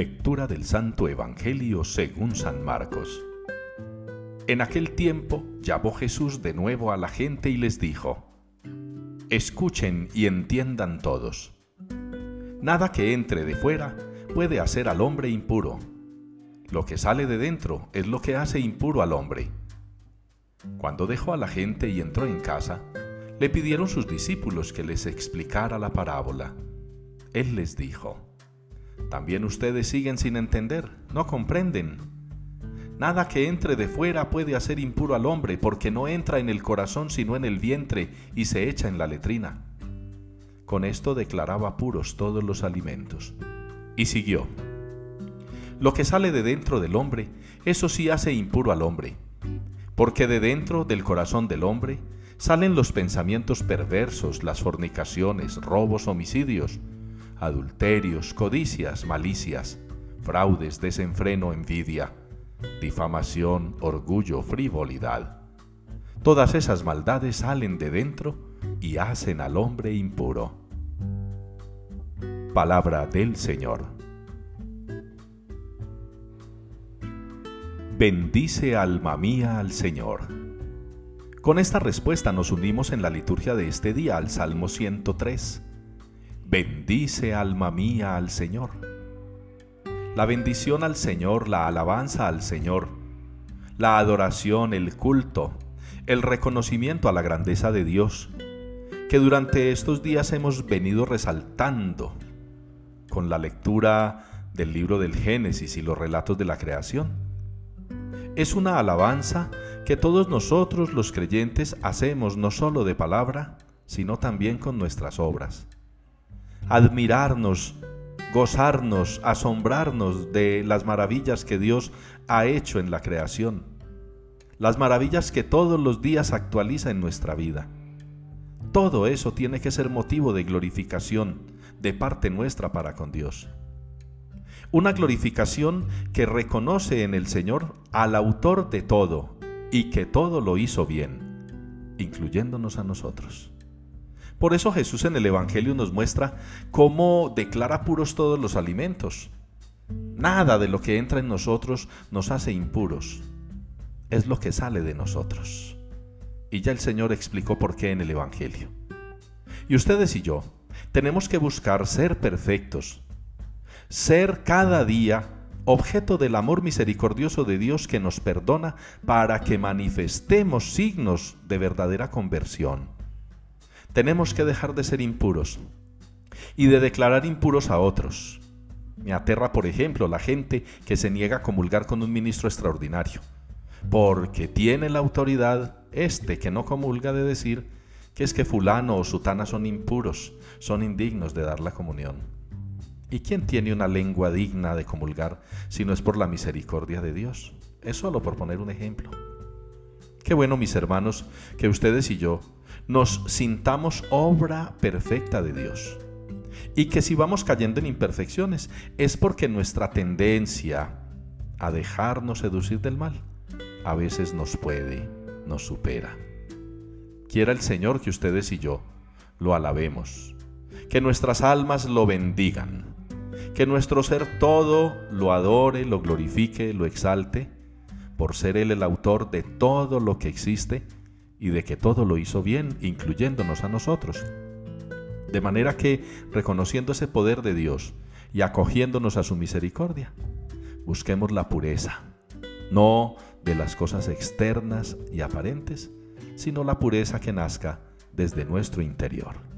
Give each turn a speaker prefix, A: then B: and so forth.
A: Lectura del Santo Evangelio según San Marcos. En aquel tiempo llamó Jesús de nuevo a la gente y les dijo, Escuchen y entiendan todos. Nada que entre de fuera puede hacer al hombre impuro. Lo que sale de dentro es lo que hace impuro al hombre. Cuando dejó a la gente y entró en casa, le pidieron sus discípulos que les explicara la parábola. Él les dijo, también ustedes siguen sin entender, no comprenden. Nada que entre de fuera puede hacer impuro al hombre, porque no entra en el corazón sino en el vientre y se echa en la letrina. Con esto declaraba puros todos los alimentos. Y siguió. Lo que sale de dentro del hombre, eso sí hace impuro al hombre, porque de dentro del corazón del hombre salen los pensamientos perversos, las fornicaciones, robos, homicidios, adulterios, codicias, malicias, fraudes, desenfreno, envidia, difamación, orgullo, frivolidad. Todas esas maldades salen de dentro y hacen al hombre impuro. Palabra del Señor. Bendice alma mía al Señor. Con esta respuesta nos unimos en la liturgia de este día al Salmo 103 Bendice alma mía al Señor. La bendición al Señor, la alabanza al Señor, la adoración, el culto, el reconocimiento a la grandeza de Dios, que durante estos días hemos venido resaltando con la lectura del libro del Génesis y los relatos de la creación. Es una alabanza que todos nosotros los creyentes hacemos no solo de palabra, sino también con nuestras obras admirarnos, gozarnos, asombrarnos de las maravillas que Dios ha hecho en la creación, las maravillas que todos los días actualiza en nuestra vida. Todo eso tiene que ser motivo de glorificación de parte nuestra para con Dios. Una glorificación que reconoce en el Señor al autor de todo y que todo lo hizo bien, incluyéndonos a nosotros. Por eso Jesús en el Evangelio nos muestra cómo declara puros todos los alimentos. Nada de lo que entra en nosotros nos hace impuros. Es lo que sale de nosotros. Y ya el Señor explicó por qué en el Evangelio. Y ustedes y yo tenemos que buscar ser perfectos, ser cada día objeto del amor misericordioso de Dios que nos perdona para que manifestemos signos de verdadera conversión tenemos que dejar de ser impuros y de declarar impuros a otros. Me aterra, por ejemplo, la gente que se niega a comulgar con un ministro extraordinario, porque tiene la autoridad este que no comulga de decir que es que fulano o sutana son impuros, son indignos de dar la comunión. ¿Y quién tiene una lengua digna de comulgar si no es por la misericordia de Dios? Es solo por poner un ejemplo. Qué bueno, mis hermanos, que ustedes y yo nos sintamos obra perfecta de Dios. Y que si vamos cayendo en imperfecciones es porque nuestra tendencia a dejarnos seducir del mal a veces nos puede, nos supera. Quiera el Señor que ustedes y yo lo alabemos, que nuestras almas lo bendigan, que nuestro ser todo lo adore, lo glorifique, lo exalte, por ser Él el autor de todo lo que existe y de que todo lo hizo bien, incluyéndonos a nosotros. De manera que, reconociendo ese poder de Dios y acogiéndonos a su misericordia, busquemos la pureza, no de las cosas externas y aparentes, sino la pureza que nazca desde nuestro interior.